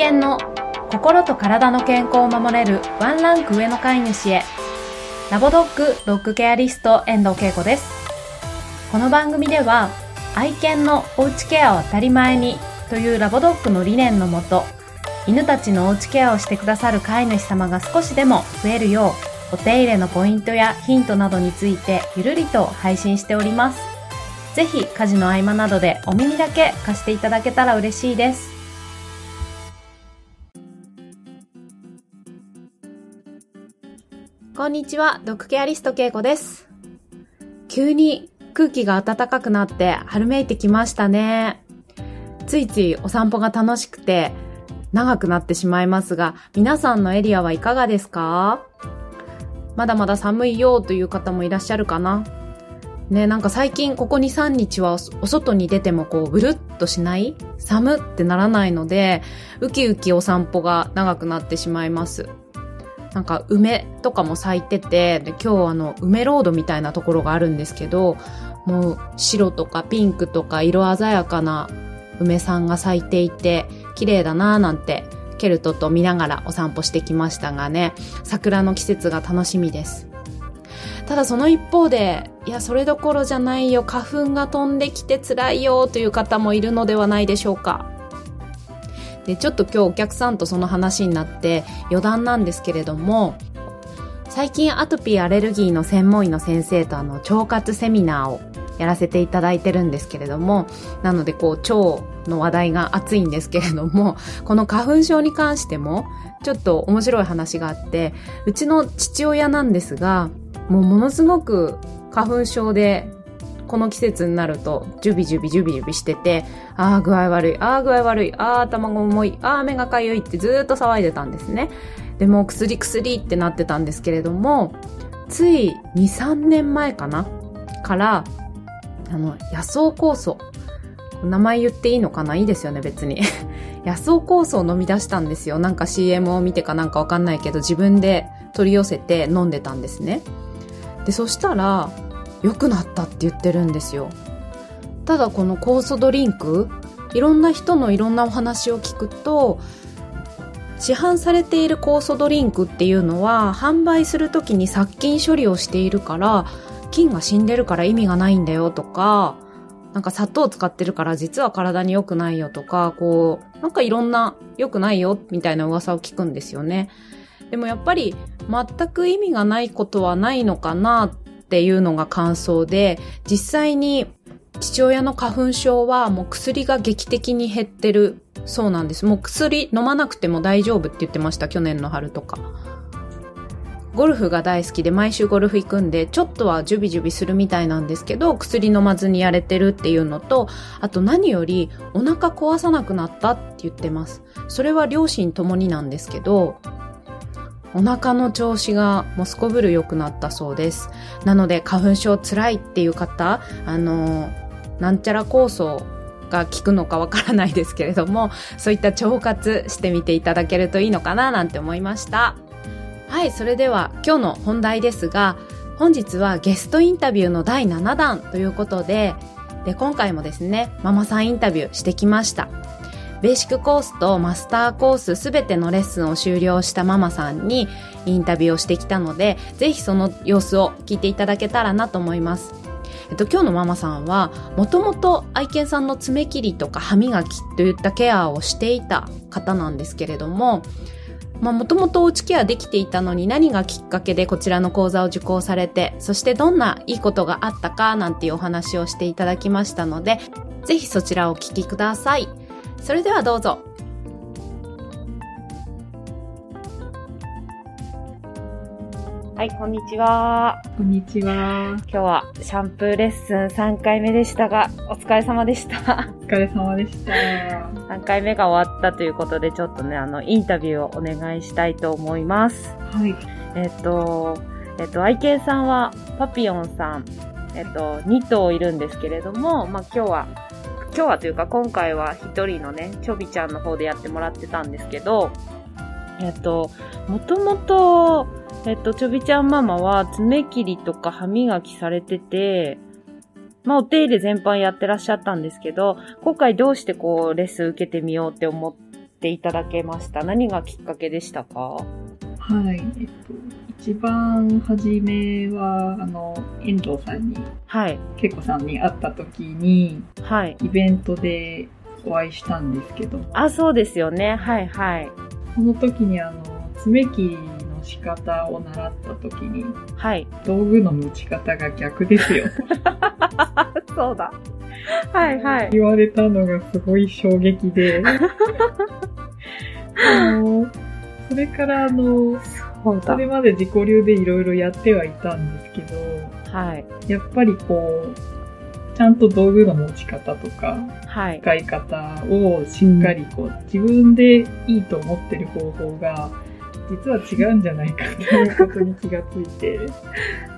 犬の心と体の健康を守れるワンランク上の飼い主へ。ラボドッグドッグケアリスト遠藤恵子です。この番組では愛犬のおうちケアを当たり前にというラボドッグの理念のもと犬たちのおうちケアをしてくださる飼い主様が少しでも増えるようお手入れのポイントやヒントなどについてゆるりと配信しております。ぜひ家事の合間などでお耳だけ貸していただけたら嬉しいです。こんにちは、ドッグケアリストけいこです。急に空気が暖かくなって春めいてきましたね。ついついお散歩が楽しくて長くなってしまいますが、皆さんのエリアはいかがですか？まだまだ寒いよという方もいらっしゃるかなね、なんか最近ここ2、3日はお外に出てもこうブルッとしない寒ってならないので、ウキウキお散歩が長くなってしまいます。なんか梅とかも咲いてて、で今日あの梅ロードみたいなところがあるんですけど、もう白とかピンクとか色鮮やかな梅さんが咲いていて、綺麗だなぁなんてケルトと見ながらお散歩してきましたがね、桜の季節が楽しみです。ただその一方で、いや、それどころじゃないよ、花粉が飛んできて辛いよという方もいるのではないでしょうか。で、ちょっと今日お客さんとその話になって余談なんですけれども、最近アトピーアレルギーの専門医の先生とあの腸活セミナーをやらせていただいてるんですけれども、なのでこう腸の話題が熱いんですけれども、この花粉症に関してもちょっと面白い話があって、うちの父親なんですが、もうものすごく花粉症でこの季節になると、ジュビジュビジュビジュビしてて、ああ、具合悪い、ああ、具合悪い、ああ、頭が重い、ああ、目がかゆいってずっと騒いでたんですね。でも、薬薬ってなってたんですけれども、つい2、3年前かな？から、あの、野草酵素。名前言っていいのかない？いですよね、別に。野草酵素を飲み出したんですよ。なんか CM を見てかなんかわかんないけど、自分で取り寄せて飲んでたんですね。で、そしたら、良くなったって言ってるんですよ。ただこの酵素ドリンク、いろんな人のいろんなお話を聞くと、市販されている酵素ドリンクっていうのは販売するときに殺菌処理をしているから菌が死んでるから意味がないんだよとかなんか砂糖使ってるから実は体に良くないよとかこうなんかいろんな良くないよみたいな噂を聞くんですよねでもやっぱり全く意味がないことはないのかなっていうのが感想で実際に父親の花粉症はもう薬が劇的に減ってるそうなんです。もう薬飲まなくても大丈夫って言ってました、去年の春とか。ゴルフが大好きで毎週ゴルフ行くんで、ちょっとはジュビジュビするみたいなんですけど、薬飲まずにやれてるっていうのと、あと何よりお腹壊さなくなったって言ってます。それは両親ともになんですけど、お腹の調子がもうすこぶる良くなったそうです。なので花粉症辛いっていう方、あの、なんちゃら酵素が効くのかわからないですけれども、そういった腸活してみていただけるといいのかななんて思いました。はい、それでは今日の本題ですが、本日はゲストインタビューの第7弾ということで、で、今回もですね、ママさんインタビューしてきました。ベーシックコースとマスターコースすべてのレッスンを終了したママさんにインタビューをしてきたので、ぜひその様子を聞いていただけたらなと思います。えっと、今日のママさんは、もともと愛犬さんの爪切りとか歯磨きといったケアをしていた方なんですけれども、まあ、もともとおうちケアできていたのに何がきっかけでこちらの講座を受講されて、そしてどんないいことがあったかなんていうお話をしていただきましたので、ぜひそちらをお聞きください。それではどうぞ。はい、こんにちは。こんにちは。今日はシャンプーレッスン3回目でしたが、お疲れ様でした。お疲れ様でした。3回目が終わったということで、ちょっとね、あの、インタビューをお願いしたいと思います。はい。えっ、と、えっ、と、愛犬さんは、パピヨンさん、えっ、と、2頭いるんですけれども、まあ、今日は、今日はというか、今回は1人のね、ちょびちゃんの方でやってもらってたんですけど、えっ、と、もともと、えっ、と、ちょびちゃんママは爪切りとか歯磨きされてて、まあ、お手入れ全般やってらっしゃったんですけど、今回どうしてこう、レッスン受けてみようって思っていただけました。何がきっかけでしたか？はい。えっと、一番初めは、あの、遠藤さんに、はい。こさんに会った時に、はい。イベントでお会いしたんですけど、あ、そうですよね。はいはい。その時にあの、爪切りの仕方を習った時に、はい。道具の持ち方が逆ですよ。そうだ。はいはい。言われたのがすごい衝撃で、あのそれからあの、そうだ。それまで自己流でいろいろやってはいたんですけど、はい。やっぱりこう、ちゃんと道具の持ち方とか、はい。使い方をしっかりこう、自分でいいと思ってる方法が、実は違うんじゃないかっていう ことに気がついて、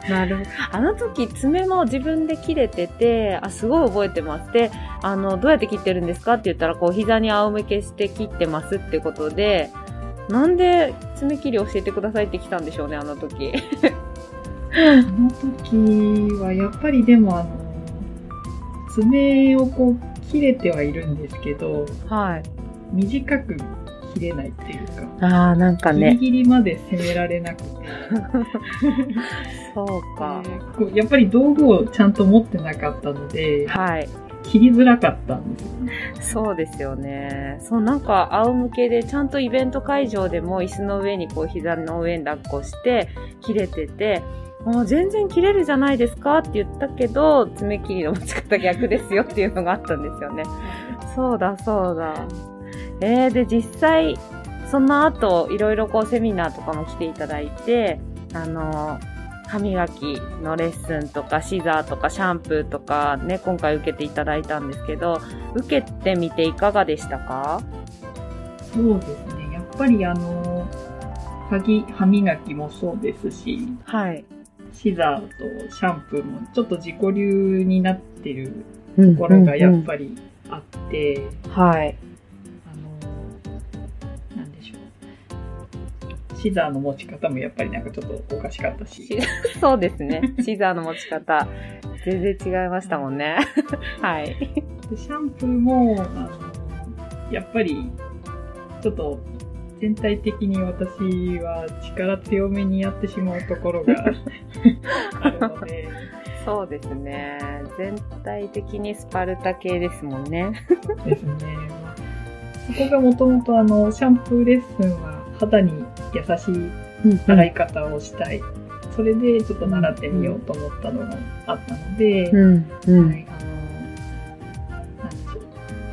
なるほど。あの時爪も自分で切れてて、あ、すごい覚えてます。で、あの、どうやって切ってるんですかって言ったら、こう、膝に仰向けして切ってますってことで、なんで爪切り教えてくださいって来たんでしょうね、あの時。あの時はやっぱりでもあの、爪をこう切れてはいるんですけど、はい。短く切れないっていうか、ああ、なんかギリね。ギリまで攻められなくて、そうか。でこうやっぱり道具をちゃんと持ってなかったので、はい。切りづらかったんですよね。そうですよね。そう、なんか、仰向けで、ちゃんとイベント会場でも椅子の上にこう、膝の上に抱っこして、切れてて、もう全然切れるじゃないですか？って言ったけど、爪切りの持ち方逆ですよっていうのがあったんですよね。そうだ、そうだ。えー、で、実際、その後、いろいろこう、セミナーとかも来ていただいて、あの、歯磨きのレッスンとか、シザーとか、シャンプーとかね、今回受けていただいたんですけど、受けてみていかがでしたか？そうですね。やっぱりあの、歯ぎ歯磨きもそうですし、はい。シザーとシャンプーもちょっと自己流になってるとところがやっぱりあって、はい。シザーの持ち方もやっぱりなんかちょっとおかしかったし。そうですね。シザーの持ち方、全然違いましたもんね。はい。でシャンプーも、あの、やっぱり、ちょっと、全体的に私は力強めにやってしまうところがあるので、そうですね。全体的にスパルタ系ですもんね。ですね。まあそこがもともとあの、シャンプーレッスンは肌に優しい洗い方をしたい。それでちょっと習ってみようと思ったのがあったので、うん。うはい、あの。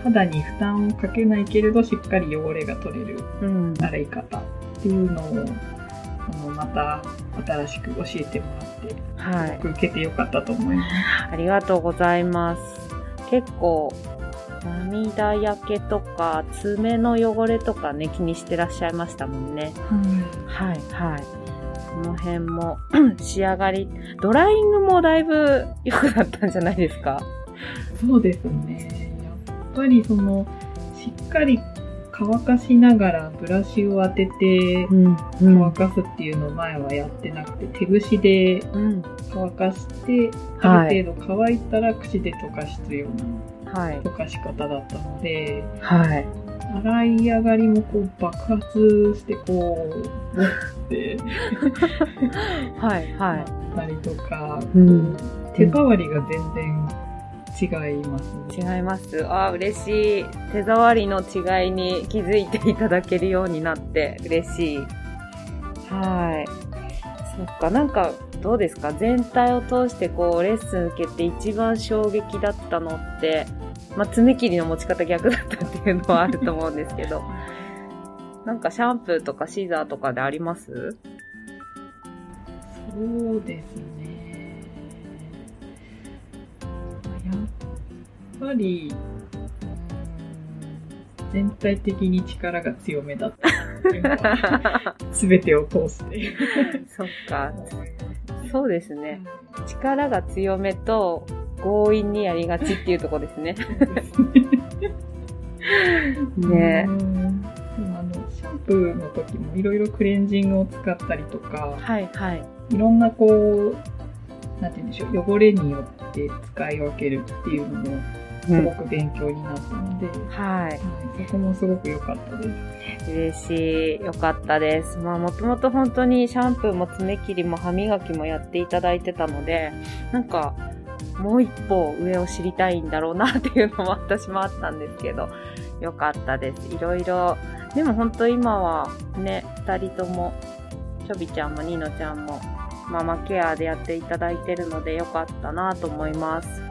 肌に負担をかけないけれど、しっかり汚れが取れるうん。洗い方っていうのを、あの、また新しく教えてもらって、はい。僕受けてよかったと思います。ありがとうございます。結構、涙焼けとか、爪の汚れとかね、気にしてらっしゃいましたもんね。はい、はい。この辺も 仕上がり、ドライイングもだいぶ良くなったんじゃないですか？そうですね。やっぱりその、しっかり乾かしながらブラシを当ててん、う乾かすっていうのを前はやってなくて、手ぐしでうん。乾かして、はいある程度乾いたら口で溶かすようなはい。溶かし方だったので、はい。洗い上がりもこう爆発してこう、持って、はい。はたりとか、うん手触りが全然違いますい。ね。違います。あー嬉しい。手触りの違いに気づいていただけるようになって嬉しい。はい。そっか、なんか、どうですか？全体を通してこう、レッスン受けて一番衝撃だったのって、まあ、爪切りの持ち方逆だったっていうのはあると思うんですけど、なんかシャンプーとかシザーとかであります？そうですね。やっぱり、うん全体的に力が強めだったっていうのは、すべてを通して。そっか。そうですね。力が強めと強引にやりがちっていうところですね。ねあの、シャンプーの時もいろいろクレンジングを使ったりとか、はいはい。いろんなこう、なんて言うんでしょう、汚れによって使い分けるっていうのもすごく勉強になったので、うん、はい、はい。そこもすごく良かったです。嬉しい。良かったです。まあ、もともと本当にシャンプーも爪切りも歯磨きもやっていただいてたので、なんか、もう一歩上を知りたいんだろうなっていうのも私もあったんですけど、よかったです。いろいろ。でも本当今はね、二人とも、ちょびちゃんもニノちゃんもママケアでやっていただいてるのでよかったなと思います。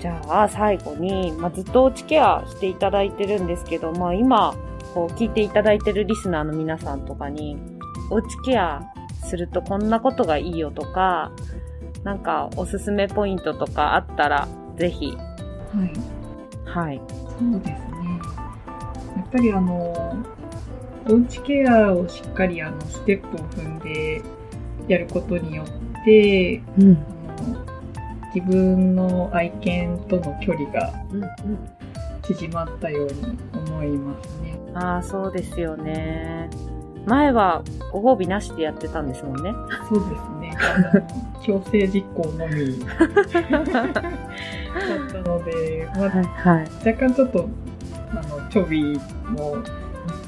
じゃあ最後に、まあ、ずっとおうちケアしていただいてるんですけど、まあ今、こう聞いていただいてるリスナーの皆さんとかに、おうちケアするとこんなことがいいよとか、なんかおすすめポイントとかあったら、ぜひ。はい。はい。そうですね。やっぱりあの、おうちケアをしっかりあのステップを踏んでやることによって、うん、自分の愛犬との距離が縮まったように思いますね。うんうん、ああ、そうですよね。前はご褒美なしでやってたんですもんね。そうですね。強制実行のみだったので、まあ、はい、若干ちょっと、あの、ちょびも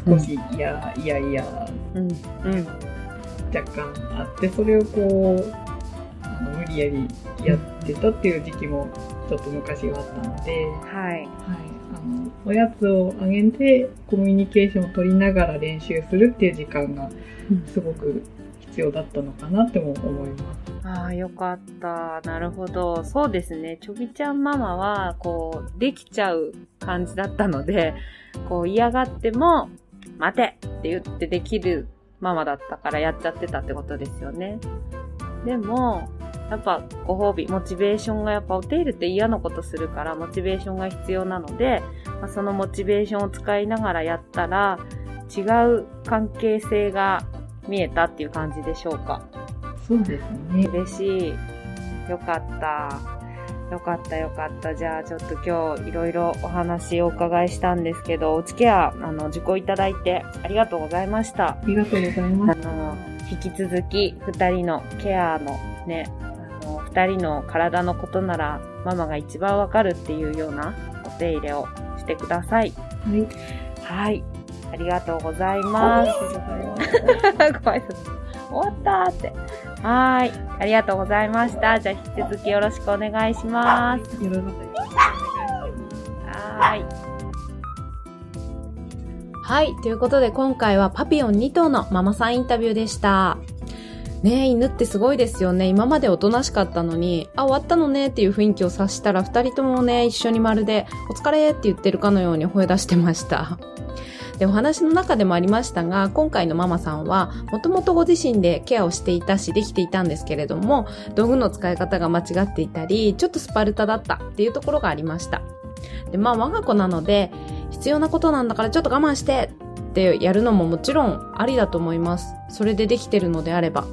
少し嫌、いやいや、うん、うん若干あって、それをこう、無理やりやってたっていう時期もちょっと昔はあったので、はい。はい。あの、おやつをあげてコミュニケーションを取りながら練習するっていう時間がすごく必要だったのかなっても思います。ああ、よかった。なるほど。そうですね。ちょびちゃんママは、こう、できちゃう感じだったので、こう嫌がっても、待てって言ってできるママだったからやっちゃってたってことですよね。でも、やっぱご褒美、モチベーションがやっぱお手入れって嫌なことするからモチベーションが必要なので、まあ、そのモチベーションを使いながらやったら違う関係性が見えたっていう感じでしょうか。そうですね。嬉しい。よかった。よかったよかった。じゃあちょっと今日いろいろお話をお伺いしたんですけど、お付き合い、あの、受講いただいてありがとうございました。ありがとうございます。あの、引き続き二人のケアのね、二人の体のことならママが一番わかるっていうようなお手入れをしてください。はい。はい。ありがとうございます。ありがとうございます。ご挨拶。終わったって。はい。ありがとうございました。じゃあ、引き続きよろしくお願いします。よろしくお願いします。はい。はい。ということで、今回はパピオン2頭のママさんインタビューでした。ね、犬ってすごいですよね。今までおとなしかったのに、あ、終わったのねっていう雰囲気を察したら、二人ともね、一緒にまるで、お疲れって言ってるかのように吠え出してました。で、お話の中でもありましたが、今回のママさんは、もともとご自身でケアをしていたし、できていたんですけれども、道具の使い方が間違っていたり、ちょっとスパルタだったっていうところがありました。で、まあ我が子なので、必要なことなんだからちょっと我慢してってやるのももちろんありだと思います。それでできてるのであれば。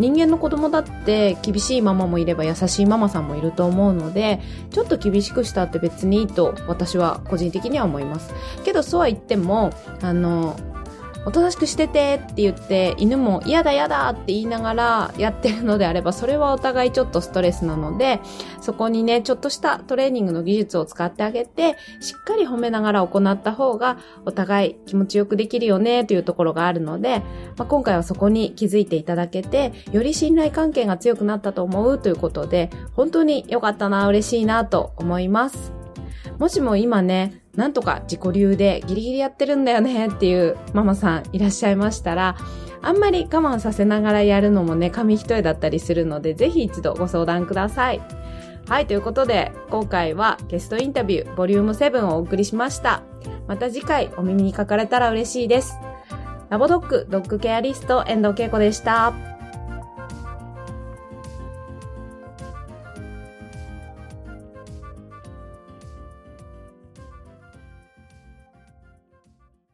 人間の子供だって厳しいママもいれば優しいママさんもいると思うので、ちょっと厳しくしたって別にいいと私は個人的には思います。けどそうは言っても、あの、おとなしくしててって言って犬も嫌だ嫌だって言いながらやってるのであればそれはお互いちょっとストレスなのでそこにねちょっとしたトレーニングの技術を使ってあげてしっかり褒めながら行った方がお互い気持ちよくできるよねというところがあるので、まあ、今回はそこに気づいていただけてより信頼関係が強くなったと思うということで本当に良かったな嬉しいなと思います。もしも今ね、なんとか自己流でギリギリやってるんだよねっていうママさんいらっしゃいましたら、あんまり我慢させながらやるのもね、紙一重だったりするので、ぜひ一度ご相談ください。はい、ということで、今回はゲストインタビューボリューム7をお送りしました。また次回お耳にかかれたら嬉しいです。ラボドッグドッグケアリスト遠藤恵子でした。